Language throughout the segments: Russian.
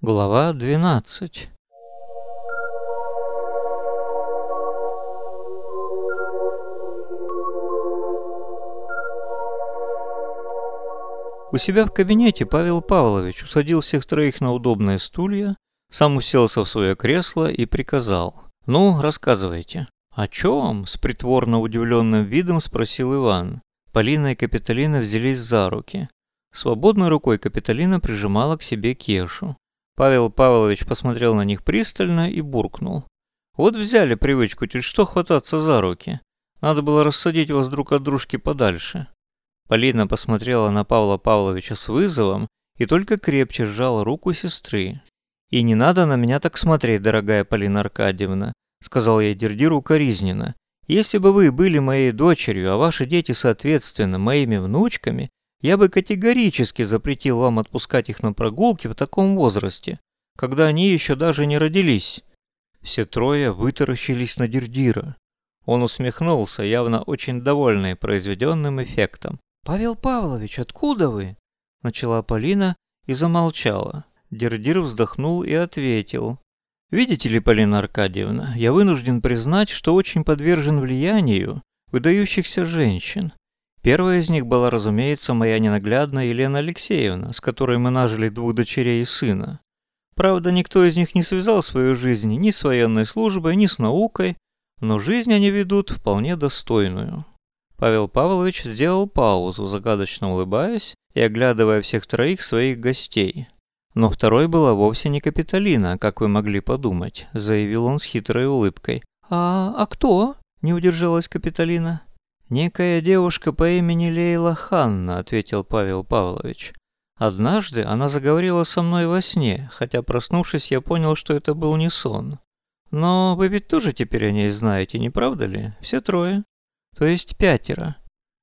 Глава 12 У себя в кабинете Павел Павлович усадил всех троих на удобные стулья, сам уселся в свое кресло и приказал. «Ну, рассказывайте». «О чем?» – с притворно удивленным видом спросил Иван. Полина и Капитолина взялись за руки. Свободной рукой Капитолина прижимала к себе Кешу. Павел Павлович посмотрел на них пристально и буркнул. «Вот взяли привычку чуть что хвататься за руки. Надо было рассадить вас друг от дружки подальше». Полина посмотрела на Павла Павловича с вызовом и только крепче сжала руку сестры. «И не надо на меня так смотреть, дорогая Полина Аркадьевна», сказал я Дердиру укоризненно. «Если бы вы были моей дочерью, а ваши дети, соответственно, моими внучками, я бы категорически запретил вам отпускать их на прогулки в таком возрасте, когда они еще даже не родились». Все трое вытаращились на Дердира. Он усмехнулся, явно очень довольный произведенным эффектом. «Павел Павлович, откуда вы?» Начала Полина и замолчала. Дердир вздохнул и ответил. «Видите ли, Полина Аркадьевна, я вынужден признать, что очень подвержен влиянию выдающихся женщин. Первая из них была, разумеется, моя ненаглядная Елена Алексеевна, с которой мы нажили двух дочерей и сына. Правда, никто из них не связал свою жизнь ни с военной службой, ни с наукой, но жизнь они ведут вполне достойную. Павел Павлович сделал паузу, загадочно улыбаясь и оглядывая всех троих своих гостей. «Но второй была вовсе не Капитолина, как вы могли подумать», — заявил он с хитрой улыбкой. «А, а кто?» — не удержалась Капитолина. «Некая девушка по имени Лейла Ханна», — ответил Павел Павлович. «Однажды она заговорила со мной во сне, хотя, проснувшись, я понял, что это был не сон. Но вы ведь тоже теперь о ней знаете, не правда ли? Все трое?» То есть пятеро.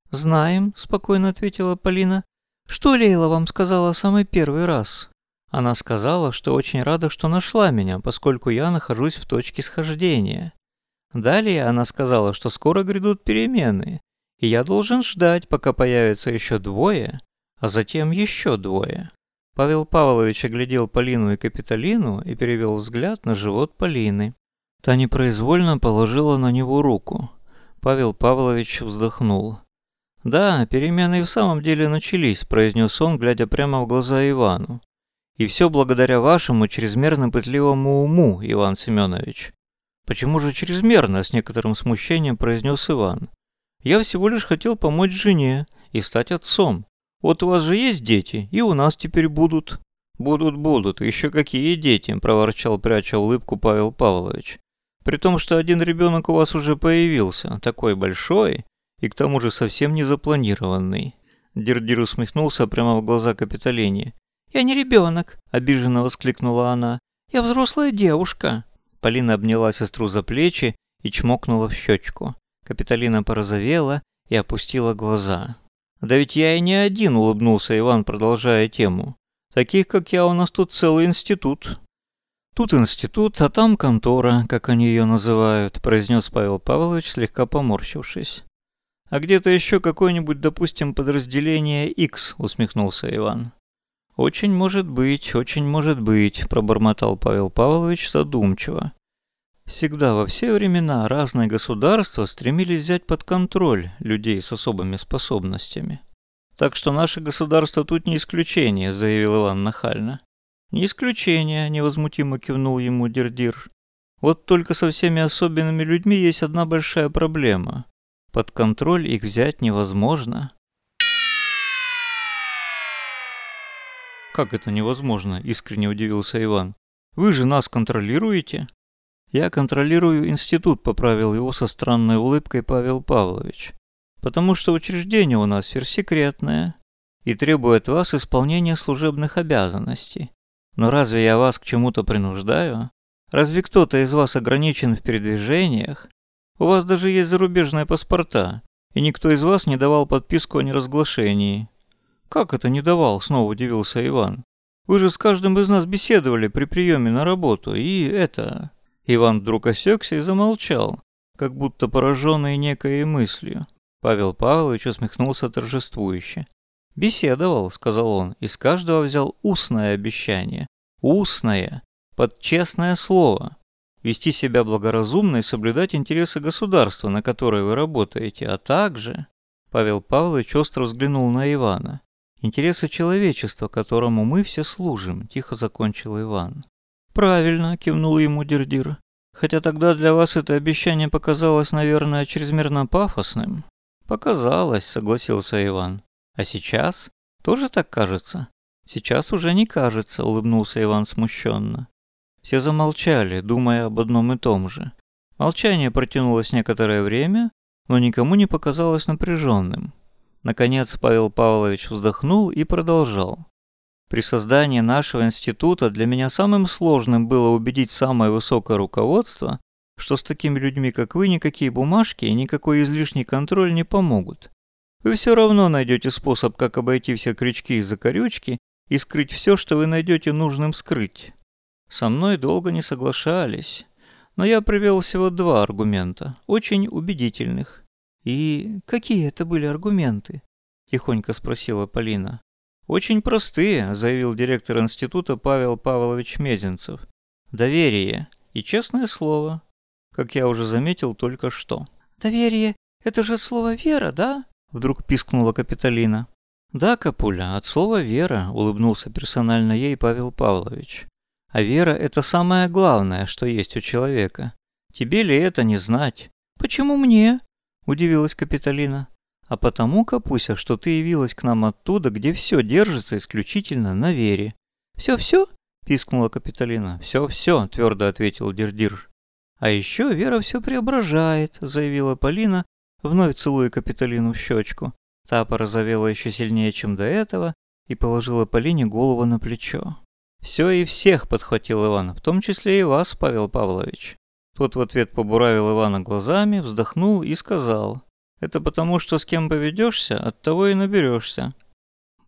Знаем, спокойно ответила Полина. Что Лейла вам сказала самый первый раз? Она сказала, что очень рада, что нашла меня, поскольку я нахожусь в точке схождения. Далее она сказала, что скоро грядут перемены, и я должен ждать, пока появится еще двое, а затем еще двое. Павел Павлович оглядел Полину и Капитолину и перевел взгляд на живот Полины. Та непроизвольно положила на него руку. Павел Павлович вздохнул. «Да, перемены и в самом деле начались», – произнес он, глядя прямо в глаза Ивану. «И все благодаря вашему чрезмерно пытливому уму, Иван Семенович». «Почему же чрезмерно?» – с некоторым смущением произнес Иван. «Я всего лишь хотел помочь жене и стать отцом. Вот у вас же есть дети, и у нас теперь будут». «Будут, будут, еще какие дети», – проворчал, пряча улыбку Павел Павлович. При том, что один ребенок у вас уже появился, такой большой, и к тому же совсем не запланированный. Дердир усмехнулся прямо в глаза Капитолине. «Я не ребенок», — обиженно воскликнула она. «Я взрослая девушка». Полина обняла сестру за плечи и чмокнула в щечку. Капитолина порозовела и опустила глаза. «Да ведь я и не один», — улыбнулся Иван, продолжая тему. «Таких, как я, у нас тут целый институт». «Тут институт, а там контора, как они ее называют», – произнес Павел Павлович, слегка поморщившись. «А где-то еще какое-нибудь, допустим, подразделение X», – усмехнулся Иван. «Очень может быть, очень может быть», – пробормотал Павел Павлович задумчиво. Всегда во все времена разные государства стремились взять под контроль людей с особыми способностями. Так что наше государство тут не исключение, заявил Иван нахально. «Не исключение», — невозмутимо кивнул ему Дердир. «Вот только со всеми особенными людьми есть одна большая проблема. Под контроль их взять невозможно». «Как это невозможно?» — искренне удивился Иван. «Вы же нас контролируете?» «Я контролирую институт», — поправил его со странной улыбкой Павел Павлович. «Потому что учреждение у нас сверхсекретное и требует вас исполнения служебных обязанностей. Но разве я вас к чему-то принуждаю? Разве кто-то из вас ограничен в передвижениях? У вас даже есть зарубежные паспорта, и никто из вас не давал подписку о неразглашении. Как это не давал? Снова удивился Иван. Вы же с каждым из нас беседовали при приеме на работу, и это... Иван вдруг осекся и замолчал, как будто пораженный некой мыслью. Павел Павлович усмехнулся торжествующе. «Беседовал», — сказал он, — «и с каждого взял устное обещание. Устное, под честное слово. Вести себя благоразумно и соблюдать интересы государства, на которое вы работаете, а также... Павел Павлович остро взглянул на Ивана. «Интересы человечества, которому мы все служим», – тихо закончил Иван. «Правильно», – кивнул ему Дердир. «Хотя тогда для вас это обещание показалось, наверное, чрезмерно пафосным». «Показалось», – согласился Иван. «А сейчас? Тоже так кажется?» «Сейчас уже не кажется», – улыбнулся Иван смущенно. Все замолчали, думая об одном и том же. Молчание протянулось некоторое время, но никому не показалось напряженным. Наконец Павел Павлович вздохнул и продолжал. При создании нашего института для меня самым сложным было убедить самое высокое руководство, что с такими людьми, как вы, никакие бумажки и никакой излишний контроль не помогут. Вы все равно найдете способ, как обойти все крючки и закорючки и скрыть все, что вы найдете нужным скрыть. Со мной долго не соглашались, но я привел всего два аргумента, очень убедительных. «И какие это были аргументы?» – тихонько спросила Полина. «Очень простые», – заявил директор института Павел Павлович Мезенцев. «Доверие и честное слово, как я уже заметил только что». «Доверие – это же слово «вера», да?» – вдруг пискнула Капитолина. «Да, Капуля, от слова «вера», – улыбнулся персонально ей Павел Павлович. А вера – это самое главное, что есть у человека. Тебе ли это не знать? Почему мне? Удивилась Капитолина. А потому, Капуся, что ты явилась к нам оттуда, где все держится исключительно на вере. Все-все? пискнула Капитолина. Все-все, твердо ответил Дирдир. А еще вера все преображает, заявила Полина, вновь целуя Капитолину в щечку. Та порозовела еще сильнее, чем до этого, и положила Полине голову на плечо. «Все и всех», — подхватил Иван, — «в том числе и вас, Павел Павлович». Тот в ответ побуравил Ивана глазами, вздохнул и сказал, «Это потому, что с кем поведешься, от того и наберешься».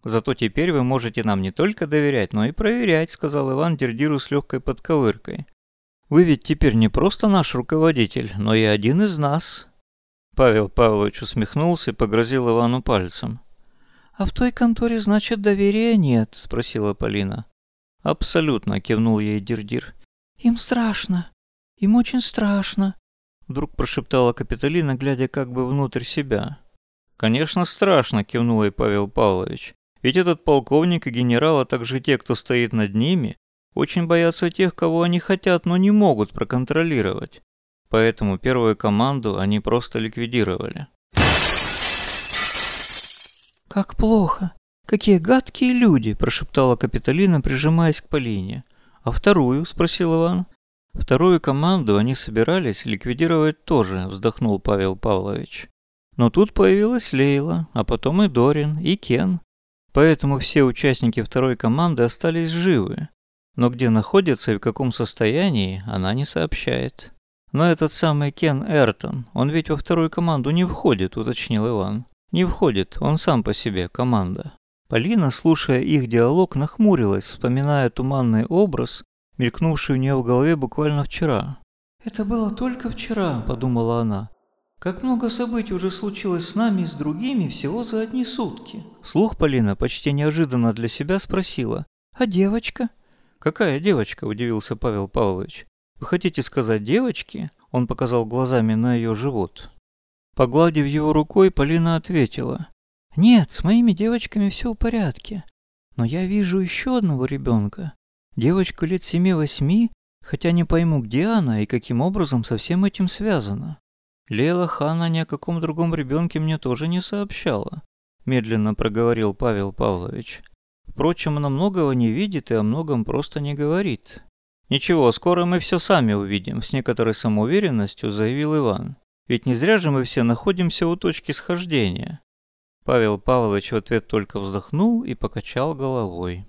«Зато теперь вы можете нам не только доверять, но и проверять», — сказал Иван Дердиру с легкой подковыркой. «Вы ведь теперь не просто наш руководитель, но и один из нас». Павел Павлович усмехнулся и погрозил Ивану пальцем. «А в той конторе, значит, доверия нет?» — спросила Полина. «Абсолютно», — кивнул ей Дирдир. «Им страшно. Им очень страшно», — вдруг прошептала Капитолина, глядя как бы внутрь себя. «Конечно, страшно», — кивнул ей Павел Павлович. «Ведь этот полковник и генерал, а также те, кто стоит над ними, очень боятся тех, кого они хотят, но не могут проконтролировать. Поэтому первую команду они просто ликвидировали». «Как плохо», «Какие гадкие люди!» – прошептала Капитолина, прижимаясь к Полине. «А вторую?» – спросил Иван. «Вторую команду они собирались ликвидировать тоже», – вздохнул Павел Павлович. Но тут появилась Лейла, а потом и Дорин, и Кен. Поэтому все участники второй команды остались живы. Но где находятся и в каком состоянии, она не сообщает. Но этот самый Кен Эртон, он ведь во вторую команду не входит, уточнил Иван. Не входит, он сам по себе команда. Полина, слушая их диалог, нахмурилась, вспоминая туманный образ, мелькнувший у нее в голове буквально вчера. «Это было только вчера», – подумала она. «Как много событий уже случилось с нами и с другими всего за одни сутки». Слух Полина почти неожиданно для себя спросила. «А девочка?» «Какая девочка?» – удивился Павел Павлович. «Вы хотите сказать девочки?» Он показал глазами на ее живот. Погладив его рукой, Полина ответила. Нет, с моими девочками все в порядке. Но я вижу еще одного ребенка. Девочку лет семи-восьми, хотя не пойму, где она и каким образом со всем этим связано. Лела Хана ни о каком другом ребенке мне тоже не сообщала, медленно проговорил Павел Павлович. Впрочем, она многого не видит и о многом просто не говорит. Ничего, скоро мы все сами увидим, с некоторой самоуверенностью заявил Иван. Ведь не зря же мы все находимся у точки схождения. Павел Павлович в ответ только вздохнул и покачал головой.